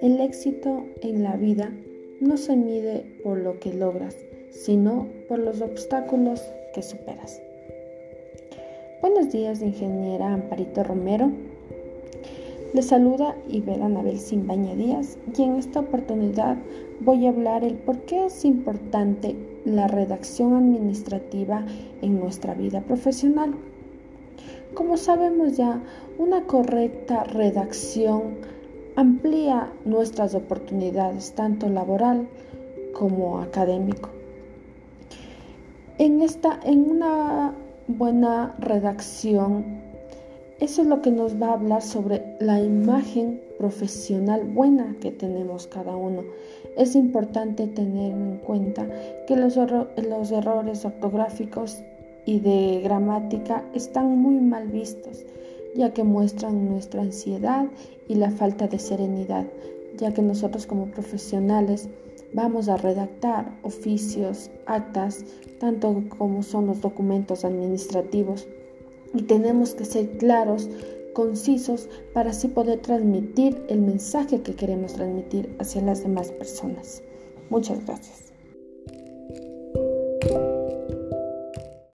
El éxito en la vida no se mide por lo que logras, sino por los obstáculos que superas. Buenos días, ingeniera Amparito Romero. Le saluda Ibera Anabel Simbaña Díaz y en esta oportunidad voy a hablar el por qué es importante la redacción administrativa en nuestra vida profesional. Como sabemos ya, una correcta redacción amplía nuestras oportunidades, tanto laboral como académico. En, esta, en una buena redacción, eso es lo que nos va a hablar sobre la imagen profesional buena que tenemos cada uno. Es importante tener en cuenta que los, los errores ortográficos y de gramática están muy mal vistos ya que muestran nuestra ansiedad y la falta de serenidad, ya que nosotros como profesionales vamos a redactar oficios, actas, tanto como son los documentos administrativos, y tenemos que ser claros, concisos, para así poder transmitir el mensaje que queremos transmitir hacia las demás personas. Muchas gracias.